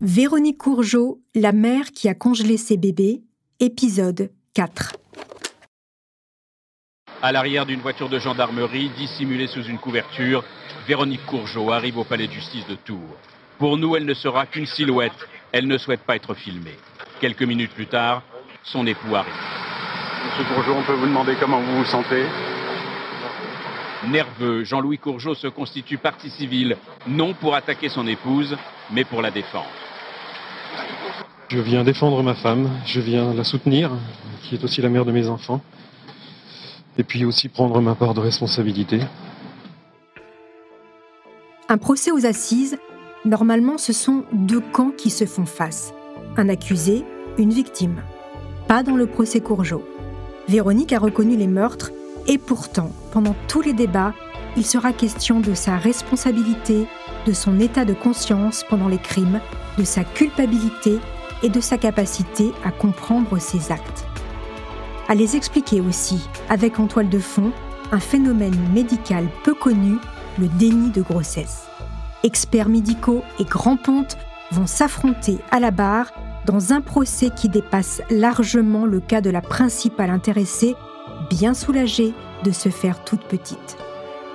Véronique Courgeot, la mère qui a congelé ses bébés, épisode 4. À l'arrière d'une voiture de gendarmerie, dissimulée sous une couverture, Véronique Courgeot arrive au palais de justice de Tours. Pour nous, elle ne sera qu'une silhouette. Elle ne souhaite pas être filmée. Quelques minutes plus tard, son époux arrive. Monsieur Courgeot, on peut vous demander comment vous vous sentez? Nerveux, Jean-Louis Courgeot se constitue partie civile, non pour attaquer son épouse, mais pour la défendre. Je viens défendre ma femme, je viens la soutenir, qui est aussi la mère de mes enfants, et puis aussi prendre ma part de responsabilité. Un procès aux assises, normalement ce sont deux camps qui se font face. Un accusé, une victime. Pas dans le procès Courgeot. Véronique a reconnu les meurtres et pourtant, pendant tous les débats, il sera question de sa responsabilité, de son état de conscience pendant les crimes, de sa culpabilité et de sa capacité à comprendre ses actes. À les expliquer aussi, avec en toile de fond, un phénomène médical peu connu, le déni de grossesse. Experts médicaux et grands pontes vont s'affronter à la barre dans un procès qui dépasse largement le cas de la principale intéressée, bien soulagée de se faire toute petite.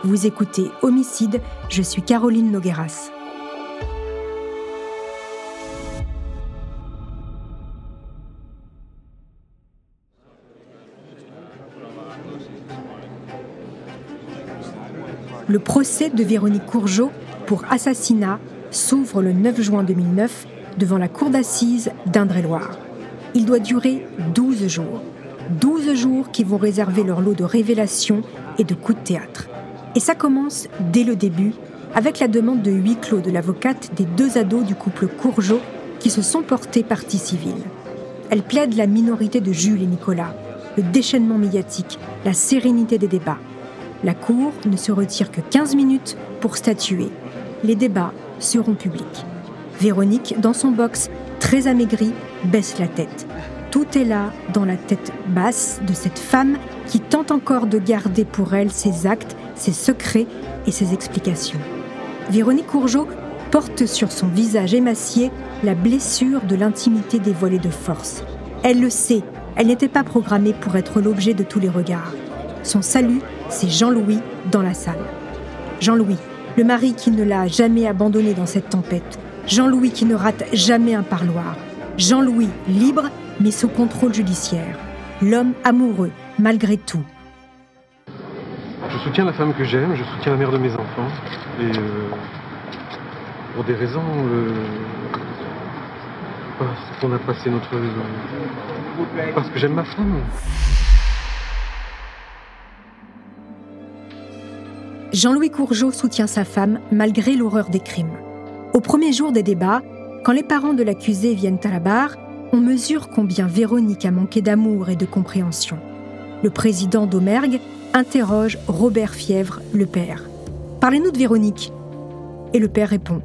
Vous écoutez Homicide, je suis Caroline Nogueras. Le procès de Véronique Courgeot pour assassinat s'ouvre le 9 juin 2009 devant la cour d'assises d'Indre-et-Loire. Il doit durer 12 jours. 12 jours qui vont réserver leur lot de révélations et de coups de théâtre. Et ça commence dès le début avec la demande de huis clos de l'avocate des deux ados du couple Courgeot qui se sont portés partie civile. Elle plaide la minorité de Jules et Nicolas, le déchaînement médiatique, la sérénité des débats. La Cour ne se retire que 15 minutes pour statuer. Les débats seront publics. Véronique, dans son box, très amaigrie, baisse la tête. Tout est là dans la tête basse de cette femme qui tente encore de garder pour elle ses actes, ses secrets et ses explications. Véronique Courgeot porte sur son visage émacié la blessure de l'intimité dévoilée de force. Elle le sait, elle n'était pas programmée pour être l'objet de tous les regards. Son salut, c'est Jean-Louis dans la salle. Jean-Louis, le mari qui ne l'a jamais abandonné dans cette tempête. Jean-Louis qui ne rate jamais un parloir. Jean-Louis libre mais sous contrôle judiciaire. L'homme amoureux, malgré tout. Je soutiens la femme que j'aime, je soutiens la mère de mes enfants, et euh, pour des raisons... euh, parce qu'on a passé notre... parce que j'aime ma femme. Jean-Louis Courgeot soutient sa femme malgré l'horreur des crimes. Au premier jour des débats, quand les parents de l'accusé viennent à la barre, on mesure combien Véronique a manqué d'amour et de compréhension. Le président d'Omergue interroge Robert Fièvre, le père. Parlez-nous de Véronique. Et le père répond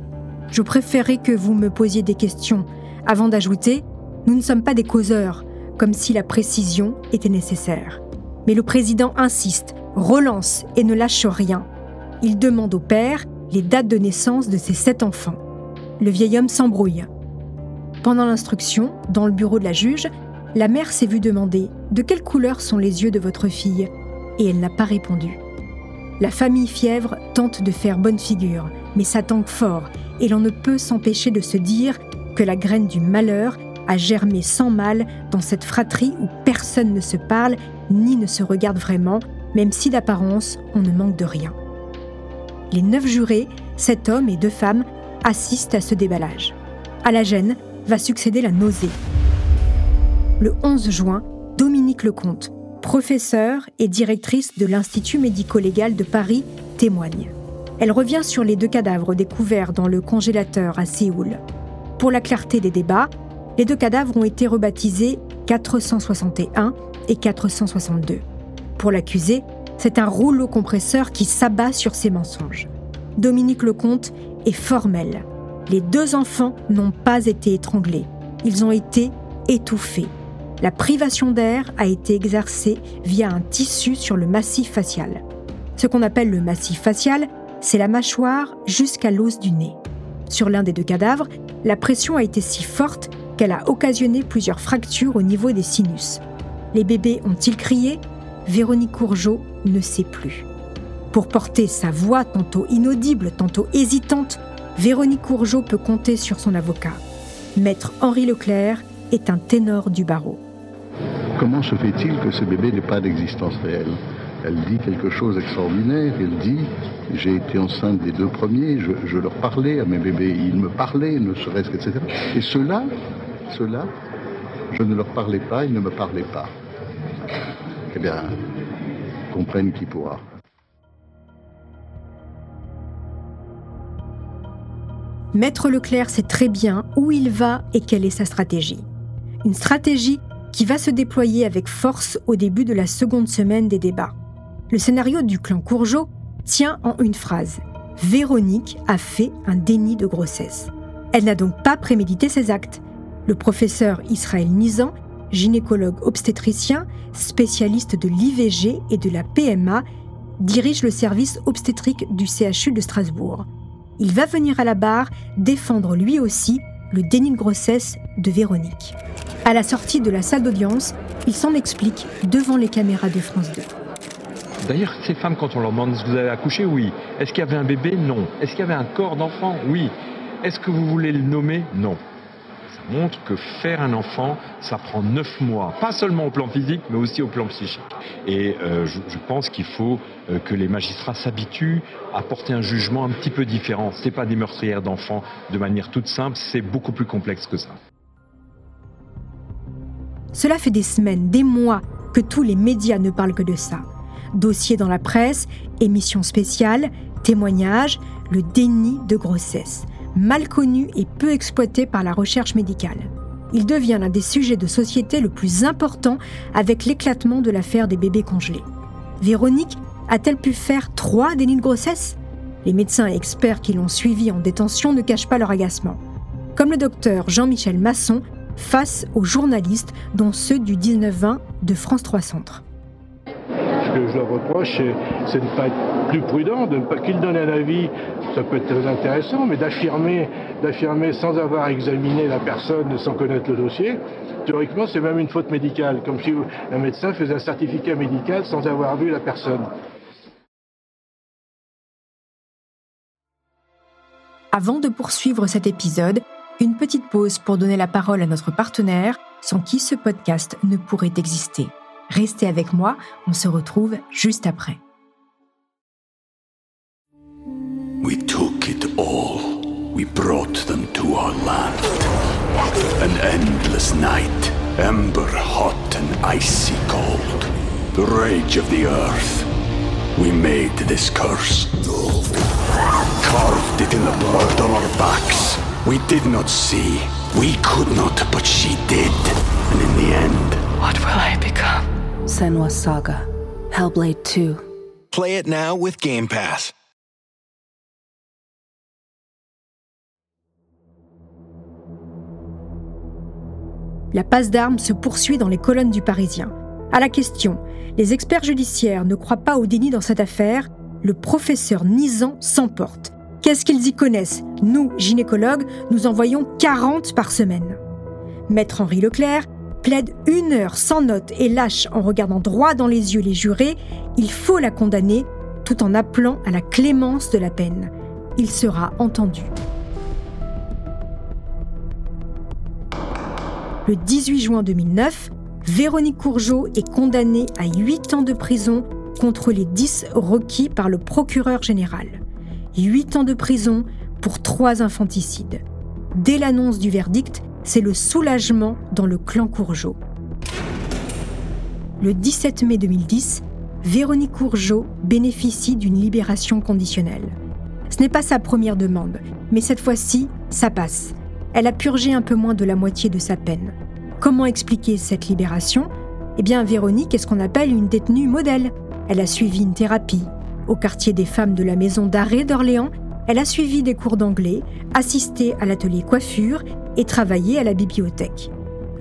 Je préférerais que vous me posiez des questions, avant d'ajouter Nous ne sommes pas des causeurs, comme si la précision était nécessaire. Mais le président insiste, relance et ne lâche rien. Il demande au père les dates de naissance de ses sept enfants. Le vieil homme s'embrouille. Pendant l'instruction, dans le bureau de la juge, la mère s'est vue demander De quelle couleur sont les yeux de votre fille? Et elle n'a pas répondu. La famille Fièvre tente de faire bonne figure, mais ça tangue fort, et l'on ne peut s'empêcher de se dire que la graine du malheur a germé sans mal dans cette fratrie où personne ne se parle ni ne se regarde vraiment, même si d'apparence on ne manque de rien. Les neuf jurés, sept hommes et deux femmes, assistent à ce déballage. À la gêne va succéder la nausée. Le 11 juin, Dominique Lecomte, professeure et directrice de l'Institut médico-légal de Paris, témoigne. Elle revient sur les deux cadavres découverts dans le congélateur à Séoul. Pour la clarté des débats, les deux cadavres ont été rebaptisés 461 et 462. Pour l'accusé, c'est un rouleau compresseur qui s'abat sur ses mensonges. Dominique Lecomte est formel. Les deux enfants n'ont pas été étranglés. Ils ont été étouffés. La privation d'air a été exercée via un tissu sur le massif facial. Ce qu'on appelle le massif facial, c'est la mâchoire jusqu'à l'os du nez. Sur l'un des deux cadavres, la pression a été si forte qu'elle a occasionné plusieurs fractures au niveau des sinus. Les bébés ont-ils crié? Véronique Courgeot ne sait plus. Pour porter sa voix tantôt inaudible, tantôt hésitante, Véronique Courgeot peut compter sur son avocat. Maître Henri Leclerc est un ténor du barreau. Comment se fait-il que ce bébé n'ait pas d'existence réelle? Elle dit quelque chose d'extraordinaire. Elle dit J'ai été enceinte des deux premiers, je, leur parlais à mes bébés, ils me parlaient, ne serait-ce qu'etc. Et ceux-là, ceux-là, je ne leur parlais pas, ils ne me parlaient pas. Eh bien, qui pourra. Maître Leclerc sait très bien où il va et quelle est sa stratégie. Une stratégie qui va se déployer avec force au début de la seconde semaine des débats. Le scénario du clan Courgeot tient en une phrase. Véronique a fait un déni de grossesse. Elle n'a donc pas prémédité ses actes. Le professeur Israël Nizan, gynécologue obstétricien, spécialiste de l'IVG et de la PMA, dirige le service obstétrique du CHU de Strasbourg. Il va venir à la barre défendre lui aussi le déni de grossesse de Véronique. À la sortie de la salle d'audience, il s'en explique devant les caméras de France 2. D'ailleurs, ces femmes, quand on leur demande que vous avez accouché? Oui. Est-ce qu'il y avait un bébé? Non. Est-ce qu'il y avait un corps d'enfant? Oui. Est-ce que vous voulez le nommer? Non montre que faire un enfant, ça prend neuf mois, pas seulement au plan physique, mais aussi au plan psychique. Et euh, je, pense qu'il faut euh, que les magistrats s'habituent à porter un jugement un petit peu différent. Ce n'est pas des meurtrières d'enfants de manière toute simple, c'est beaucoup plus complexe que ça. Cela fait des semaines, des mois que tous les médias ne parlent que de ça. Dossiers dans la presse, émissions spéciales, témoignages, le déni de grossesse mal connu et peu exploité par la recherche médicale. Il devient l'un des sujets de société le plus important avec l'éclatement de l'affaire des bébés congelés. Véronique a-t-elle pu faire trois dénis de grossesse? Les médecins et experts qui l'ont suivi en détention ne cachent pas leur agacement. Comme le docteur Jean-Michel Masson face aux journalistes, dont ceux du 19-20 de France 3 Centre je leur reproche, c'est de ne pas être plus prudent, de ne pas qu'il donne un avis, ça peut être très intéressant, mais d'affirmer, d'affirmer sans avoir examiné la personne, sans connaître le dossier, théoriquement c'est même une faute médicale, comme si un médecin faisait un certificat médical sans avoir vu la personne. Avant de poursuivre cet épisode, une petite pause pour donner la parole à notre partenaire, sans qui ce podcast ne pourrait exister. Restez avec moi, on se retrouve juste après. We took it all. We brought them to our land. An endless night, ember hot and icy cold. The rage of the earth. We made this curse. Carved it in the blood on our backs. We did not see. We could not, but she did. And in the end, what will I become? Senwa Saga, Hellblade 2. Play it now with Game Pass. La passe d'armes se poursuit dans les colonnes du Parisien. À la question, les experts judiciaires ne croient pas au déni dans cette affaire, le professeur Nizan s'emporte. Qu'est-ce qu'ils y connaissent? Nous, gynécologues, nous en voyons 40 par semaine. Maître Henri Leclerc plaide une heure sans note et lâche en regardant droit dans les yeux les jurés, il faut la condamner, tout en appelant à la clémence de la peine. Il sera entendu. Le 18 juin 2009, Véronique Courgeot est condamnée à 8 ans de prison contre les 10 requis par le procureur général. 8 ans de prison pour trois infanticides. Dès l'annonce du verdict, c'est le soulagement dans le clan Courgeot. Le 17 mai 2010, Véronique Courgeot bénéficie d'une libération conditionnelle. Ce n'est pas sa première demande, mais cette fois-ci, ça passe. Elle a purgé un peu moins de la moitié de sa peine. Comment expliquer cette libération? Eh bien, Véronique est ce qu'on appelle une détenue modèle. Elle a suivi une thérapie. Au quartier des femmes de la maison d'arrêt d'Orléans, elle a suivi des cours d'anglais, assisté à l'atelier coiffure et travaillé à la bibliothèque.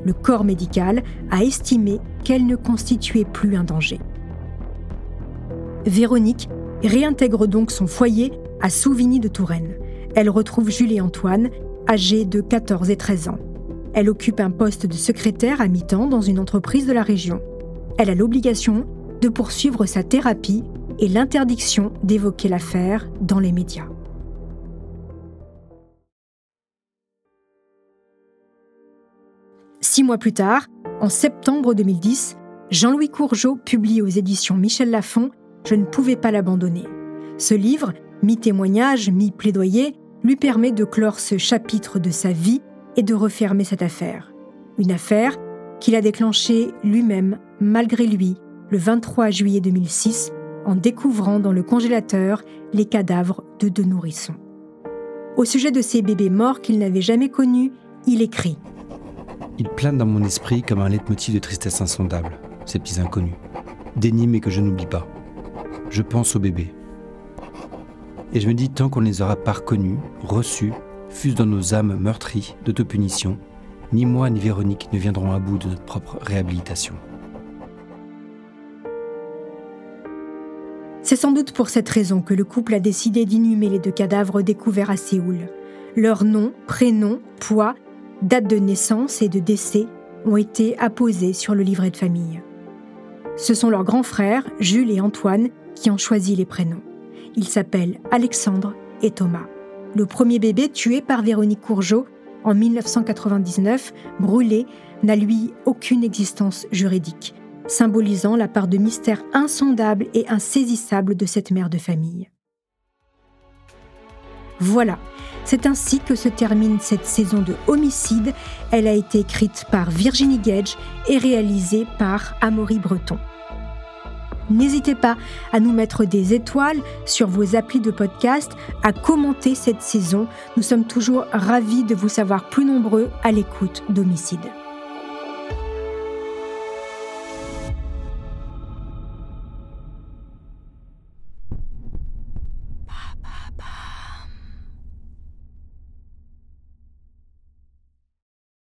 Le corps médical a estimé qu'elle ne constituait plus un danger. Véronique réintègre donc son foyer à Souvigny de Touraine. Elle retrouve Jules et Antoine, âgés de 14 et 13 ans. Elle occupe un poste de secrétaire à mi-temps dans une entreprise de la région. Elle a l'obligation de poursuivre sa thérapie et l'interdiction d'évoquer l'affaire dans les médias. Six mois plus tard, en septembre 2010, Jean-Louis Courgeot publie aux éditions Michel Lafon Je ne pouvais pas l'abandonner. Ce livre, mi-témoignage, mi-plaidoyer, lui permet de clore ce chapitre de sa vie et de refermer cette affaire. Une affaire qu'il a déclenchée lui-même, malgré lui, le 23 juillet 2006, en découvrant dans le congélateur les cadavres de deux nourrissons. Au sujet de ces bébés morts qu'il n'avait jamais connus, il écrit Il plane dans mon esprit comme un leitmotiv de tristesse insondable, ces petits inconnus, d'énigmes que je n'oublie pas. Je pense aux bébés. Et je me dis, tant qu'on ne les aura pas reconnus, reçus, fût dans nos âmes meurtries d'autopunition, ni moi ni Véronique ne viendrons à bout de notre propre réhabilitation. C'est sans doute pour cette raison que le couple a décidé d'inhumer les deux cadavres découverts à Séoul. Leurs noms, prénoms, poids, date de naissance et de décès ont été apposés sur le livret de famille. Ce sont leurs grands frères, Jules et Antoine, qui ont choisi les prénoms. Ils s'appellent Alexandre et Thomas. Le premier bébé tué par Véronique Courgeot en 1999, brûlé, n'a lui aucune existence juridique symbolisant la part de mystère insondable et insaisissable de cette mère de famille. Voilà, c'est ainsi que se termine cette saison de Homicide. Elle a été écrite par Virginie Gage et réalisée par Amaury Breton. N'hésitez pas à nous mettre des étoiles sur vos applis de podcast, à commenter cette saison. Nous sommes toujours ravis de vous savoir plus nombreux à l'écoute d'Homicide.